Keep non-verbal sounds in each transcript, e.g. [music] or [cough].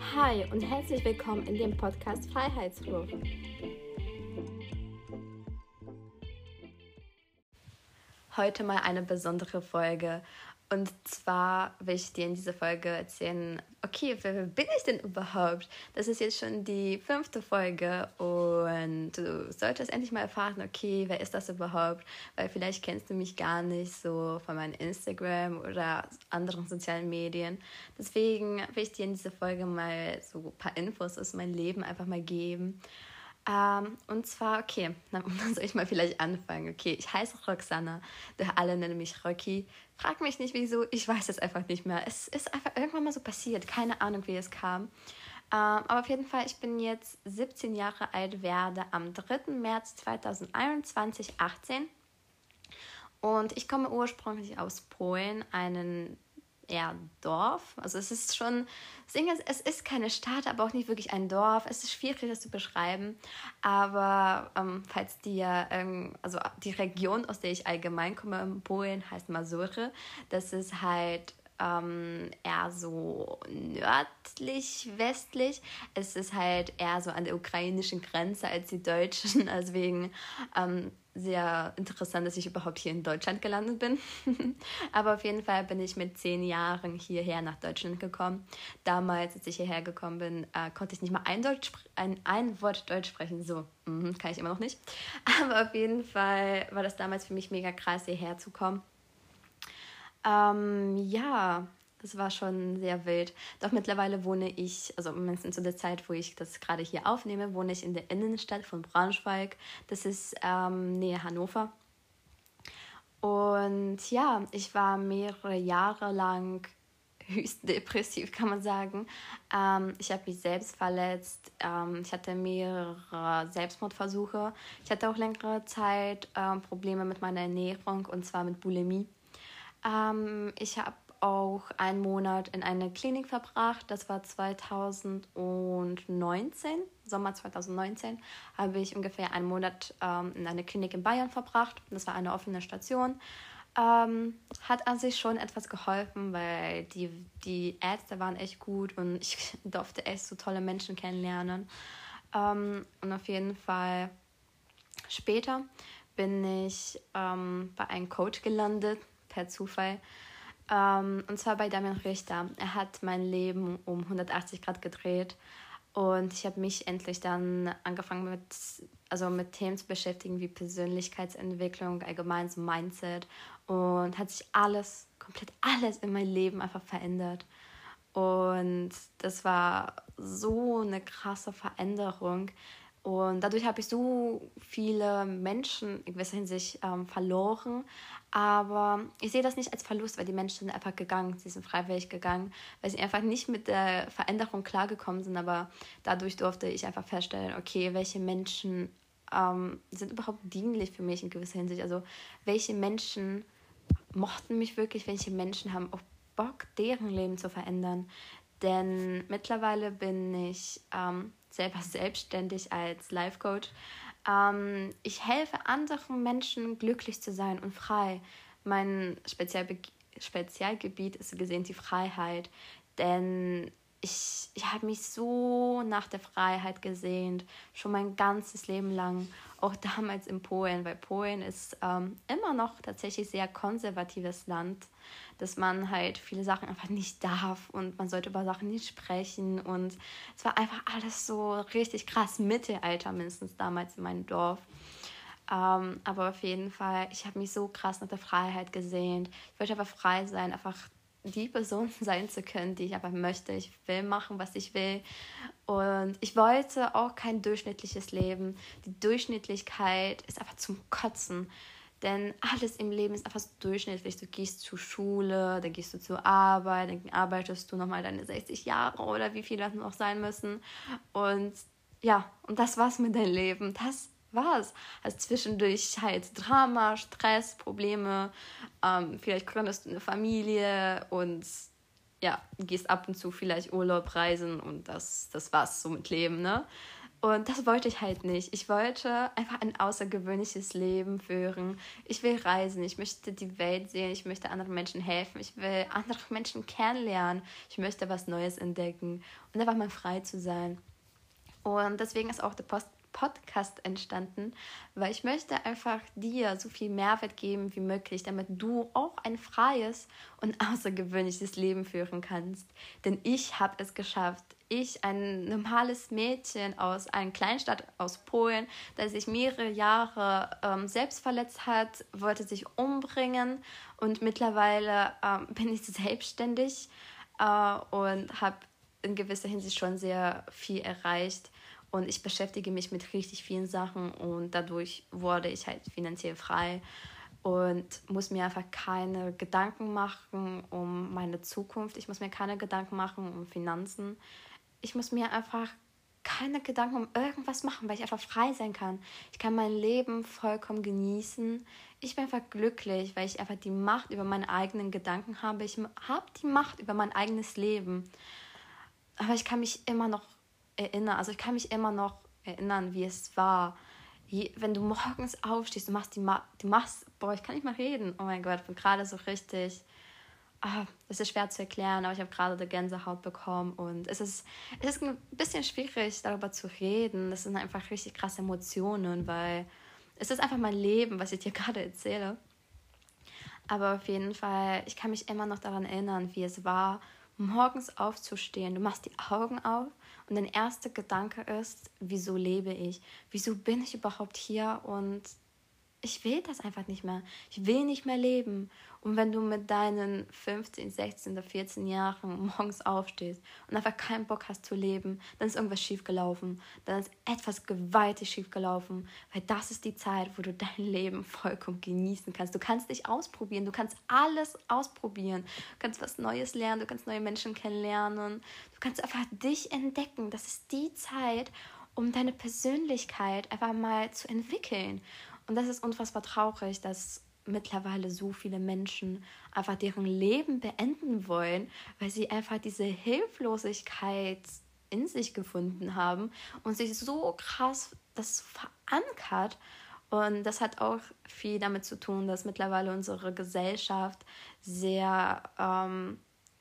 Hi und herzlich willkommen in dem Podcast Freiheitsruf. Heute mal eine besondere Folge. Und zwar will ich dir in dieser Folge erzählen, okay, wer bin ich denn überhaupt? Das ist jetzt schon die fünfte Folge und du solltest endlich mal erfahren, okay, wer ist das überhaupt? Weil vielleicht kennst du mich gar nicht so von meinem Instagram oder anderen sozialen Medien. Deswegen will ich dir in dieser Folge mal so ein paar Infos aus meinem Leben einfach mal geben. Ähm, und zwar, okay, [laughs] dann soll ich mal vielleicht anfangen. Okay, ich heiße Roxana. Alle nennen mich Rocky. Frag mich nicht wieso, ich weiß es einfach nicht mehr. Es ist einfach irgendwann mal so passiert. Keine Ahnung, wie es kam. Ähm, aber auf jeden Fall, ich bin jetzt 17 Jahre alt, werde am 3. März 2021 18. Und ich komme ursprünglich aus Polen, einen eher Dorf. Also es ist schon, es ist keine Stadt, aber auch nicht wirklich ein Dorf. Es ist schwierig, das zu beschreiben. Aber ähm, falls dir, ähm, also die Region, aus der ich allgemein komme in Polen, heißt Masury. Das ist halt ähm, eher so nördlich, westlich. Es ist halt eher so an der ukrainischen Grenze als die deutschen. [laughs] Deswegen ähm, sehr interessant, dass ich überhaupt hier in Deutschland gelandet bin. [laughs] Aber auf jeden Fall bin ich mit zehn Jahren hierher nach Deutschland gekommen. Damals, als ich hierher gekommen bin, äh, konnte ich nicht mal ein, Deutsch, ein, ein Wort Deutsch sprechen. So, mh, kann ich immer noch nicht. [laughs] Aber auf jeden Fall war das damals für mich mega krass, hierher zu kommen. Ähm, ja, das war schon sehr wild. Doch mittlerweile wohne ich, also mindestens zu der Zeit, wo ich das gerade hier aufnehme, wohne ich in der Innenstadt von Braunschweig. Das ist ähm, nähe Hannover. Und ja, ich war mehrere Jahre lang [laughs] höchst depressiv, kann man sagen. Ähm, ich habe mich selbst verletzt. Ähm, ich hatte mehrere Selbstmordversuche. Ich hatte auch längere Zeit ähm, Probleme mit meiner Ernährung und zwar mit Bulimie. Ähm, ich habe auch einen Monat in einer Klinik verbracht. Das war 2019, Sommer 2019, habe ich ungefähr einen Monat ähm, in einer Klinik in Bayern verbracht. Das war eine offene Station. Ähm, hat an sich schon etwas geholfen, weil die, die Ärzte waren echt gut und [laughs] ich durfte echt so tolle Menschen kennenlernen. Ähm, und auf jeden Fall später bin ich ähm, bei einem Coach gelandet, per Zufall. Ähm, und zwar bei Damian Richter. Er hat mein Leben um 180 Grad gedreht. Und ich habe mich endlich dann angefangen mit, also mit Themen zu beschäftigen wie Persönlichkeitsentwicklung, allgemein so Mindset. Und hat sich alles, komplett alles in meinem Leben einfach verändert. Und das war so eine krasse Veränderung. Und dadurch habe ich so viele Menschen in gewisser Hinsicht ähm, verloren. Aber ich sehe das nicht als Verlust, weil die Menschen sind einfach gegangen, sie sind freiwillig gegangen, weil sie einfach nicht mit der Veränderung klargekommen sind. Aber dadurch durfte ich einfach feststellen, okay, welche Menschen ähm, sind überhaupt dienlich für mich in gewisser Hinsicht. Also welche Menschen mochten mich wirklich, welche Menschen haben auch Bock, deren Leben zu verändern. Denn mittlerweile bin ich ähm, selber selbstständig als Life Coach. Ähm, ich helfe anderen Menschen glücklich zu sein und frei. Mein Spezialbe Spezialgebiet ist gesehen die Freiheit, denn ich, ich habe mich so nach der Freiheit gesehnt, schon mein ganzes Leben lang, auch [laughs] damals in Polen, weil Polen ist ähm, immer noch tatsächlich sehr konservatives Land, dass man halt viele Sachen einfach nicht darf und man sollte über Sachen nicht sprechen und es war einfach alles so richtig krass Mittelalter mindestens damals in meinem Dorf. Ähm, aber auf jeden Fall, ich habe mich so krass nach der Freiheit gesehnt. Ich wollte einfach frei sein, einfach die Person [laughs] sein zu können, die ich einfach möchte. Ich will machen, was ich will. Und ich wollte auch kein durchschnittliches Leben. Die Durchschnittlichkeit ist einfach zum Kotzen. Denn alles im Leben ist einfach so durchschnittlich. Du gehst zur Schule, dann gehst du zur Arbeit, dann arbeitest du nochmal deine 60 Jahre oder wie viele das noch sein müssen. Und ja, und das war's mit deinem Leben. Das war's. Also zwischendurch halt Drama, Stress, Probleme, ähm, vielleicht gründest du eine Familie und ja, gehst ab und zu vielleicht Urlaub reisen und das, das war's so mit Leben, ne? Und das wollte ich halt nicht. Ich wollte einfach ein außergewöhnliches Leben führen. Ich will reisen, ich möchte die Welt sehen, ich möchte anderen Menschen helfen, ich will andere Menschen kennenlernen, ich möchte was Neues entdecken und einfach mal frei zu sein. Und deswegen ist auch der Post Podcast entstanden, weil ich möchte einfach dir so viel Mehrwert geben wie möglich, damit du auch ein freies und [laughs] außergewöhnliches Leben führen kannst. Denn ich habe es geschafft. Ich, ein normales Mädchen aus einer Kleinstadt aus Polen, das sich mehrere Jahre ähm, selbst verletzt hat, wollte sich umbringen und mittlerweile ähm, [laughs] bin ich selbstständig äh, und habe in gewisser Hinsicht schon sehr viel erreicht. Und ich beschäftige mich mit richtig vielen Sachen und dadurch wurde ich halt finanziell frei und muss mir einfach keine Gedanken machen um meine Zukunft. Ich muss mir keine Gedanken machen um Finanzen. Ich muss mir einfach keine Gedanken um irgendwas machen, weil ich einfach frei sein kann. Ich kann mein Leben vollkommen genießen. Ich bin einfach glücklich, weil ich einfach die Macht über meine eigenen Gedanken habe. Ich habe die Macht über mein eigenes Leben. Aber ich kann mich immer noch erinnere, also ich kann mich immer noch erinnern, wie es war. Je, wenn du morgens aufstehst, du machst die, Ma du machst, boah, ich kann nicht mal reden. Oh mein Gott, ich bin gerade so richtig. Ah, es ist schwer zu erklären, aber ich habe gerade die Gänsehaut bekommen und es ist, es ist ein bisschen schwierig, darüber zu reden. Das sind einfach richtig krasse Emotionen, weil es ist einfach mein Leben, was ich dir [laughs] gerade erzähle. Aber auf jeden Fall, ich kann mich immer noch daran erinnern, wie es war, morgens aufzustehen. Du machst die Augen auf und dein erster Gedanke ist, wieso lebe ich? Wieso bin ich überhaupt hier? Und ich will das einfach nicht mehr. Ich will nicht mehr leben. Und wenn du mit deinen 15, 16 oder 14 Jahren [laughs] morgens aufstehst und einfach keinen Bock hast zu leben, dann ist irgendwas schiefgelaufen. Dann ist etwas gewaltig schiefgelaufen. Weil das ist die Zeit, wo du [laughs] dein Leben vollkommen genießen kannst. Du kannst dich ausprobieren. Du kannst alles ausprobieren. Du kannst was Neues lernen. Du kannst neue Menschen kennenlernen. Du kannst einfach dich entdecken. Das ist die Zeit, um deine Persönlichkeit einfach mal zu entwickeln. Und das ist unfassbar traurig, dass mittlerweile so viele Menschen einfach deren Leben beenden wollen, weil sie einfach diese Hilflosigkeit in sich gefunden haben und sich so krass das verankert. Und das hat auch viel damit zu tun, dass mittlerweile unsere Gesellschaft sehr, ähm,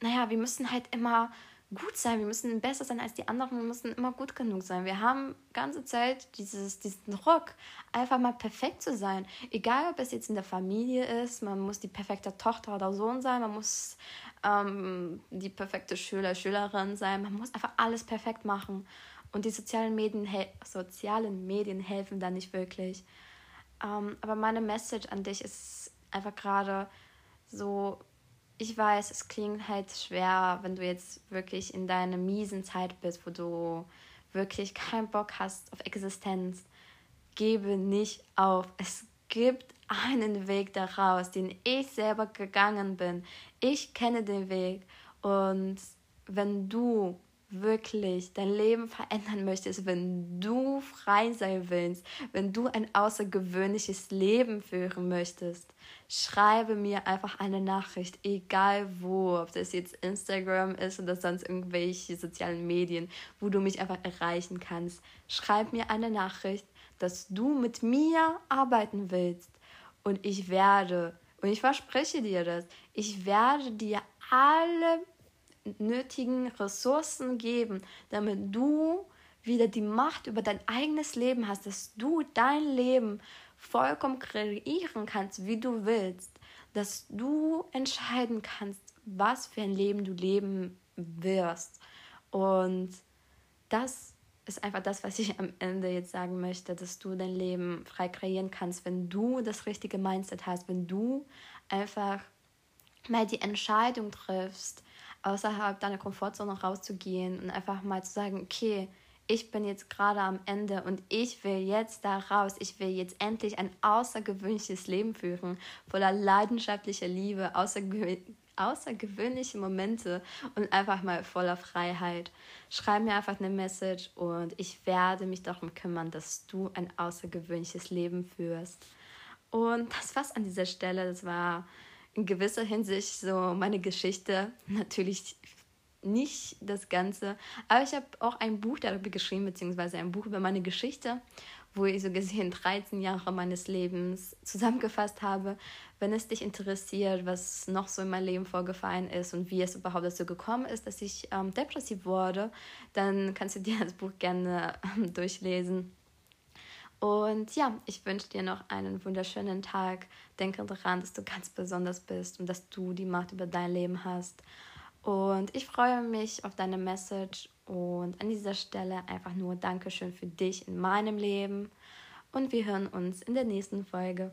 naja, wir müssen halt immer gut sein, wir müssen besser sein als die anderen, wir müssen immer gut genug sein. Wir haben ganze Zeit dieses, diesen Druck, einfach mal perfekt zu sein. Egal, ob es jetzt in der Familie ist, man muss die perfekte Tochter oder Sohn sein, man muss ähm, die perfekte Schüler, Schülerin sein, man muss einfach alles perfekt machen. Und die sozialen Medien, sozialen Medien helfen da nicht wirklich. Ähm, aber meine Message an dich ist einfach gerade so, ich weiß, es klingt halt schwer, wenn du jetzt wirklich in deiner miesen Zeit bist, wo du wirklich keinen Bock hast auf Existenz. Gebe nicht auf. Es gibt einen Weg daraus, den ich selber gegangen bin. Ich kenne den Weg. Und wenn du wirklich dein Leben verändern möchtest, wenn du frei sein willst, wenn du ein außergewöhnliches Leben führen möchtest, schreibe mir einfach eine Nachricht, egal wo, ob das jetzt Instagram ist oder sonst irgendwelche sozialen Medien, wo du mich einfach erreichen kannst. Schreib mir eine Nachricht, dass du mit mir arbeiten willst und ich werde, und ich verspreche dir das, ich werde dir alle nötigen Ressourcen geben, damit du wieder die Macht über dein eigenes Leben hast, dass du dein Leben vollkommen kreieren kannst, wie du willst, dass du entscheiden kannst, was für ein Leben du leben wirst. Und das ist einfach das, was ich am Ende jetzt sagen möchte, dass du dein Leben frei kreieren kannst, wenn du das richtige Mindset hast, wenn du einfach mal die Entscheidung triffst, außerhalb deiner Komfortzone rauszugehen und einfach mal zu sagen, okay, ich bin jetzt gerade am Ende und ich will jetzt da raus. Ich will jetzt endlich ein außergewöhnliches Leben führen, voller leidenschaftlicher Liebe, außergewö außergewöhnliche Momente und einfach mal voller Freiheit. Schreib mir einfach eine Message und ich werde mich darum kümmern, dass du ein außergewöhnliches Leben führst. Und das war's an dieser Stelle. Das war in gewisser Hinsicht so meine Geschichte. Natürlich nicht das Ganze, aber ich habe auch ein Buch darüber geschrieben, beziehungsweise ein Buch über meine Geschichte, wo ich so gesehen 13 Jahre meines Lebens zusammengefasst habe. Wenn es dich interessiert, was noch so in meinem Leben vorgefallen ist und wie es überhaupt dazu gekommen ist, dass ich ähm, depressiv wurde, dann kannst du dir das Buch gerne ähm, durchlesen. Und ja, ich wünsche dir noch einen wunderschönen Tag. Denke daran, dass du ganz besonders bist und dass du die Macht über dein Leben hast. Und ich freue mich auf deine Message und an dieser Stelle einfach nur Dankeschön für dich in meinem Leben. Und wir hören uns in der nächsten Folge.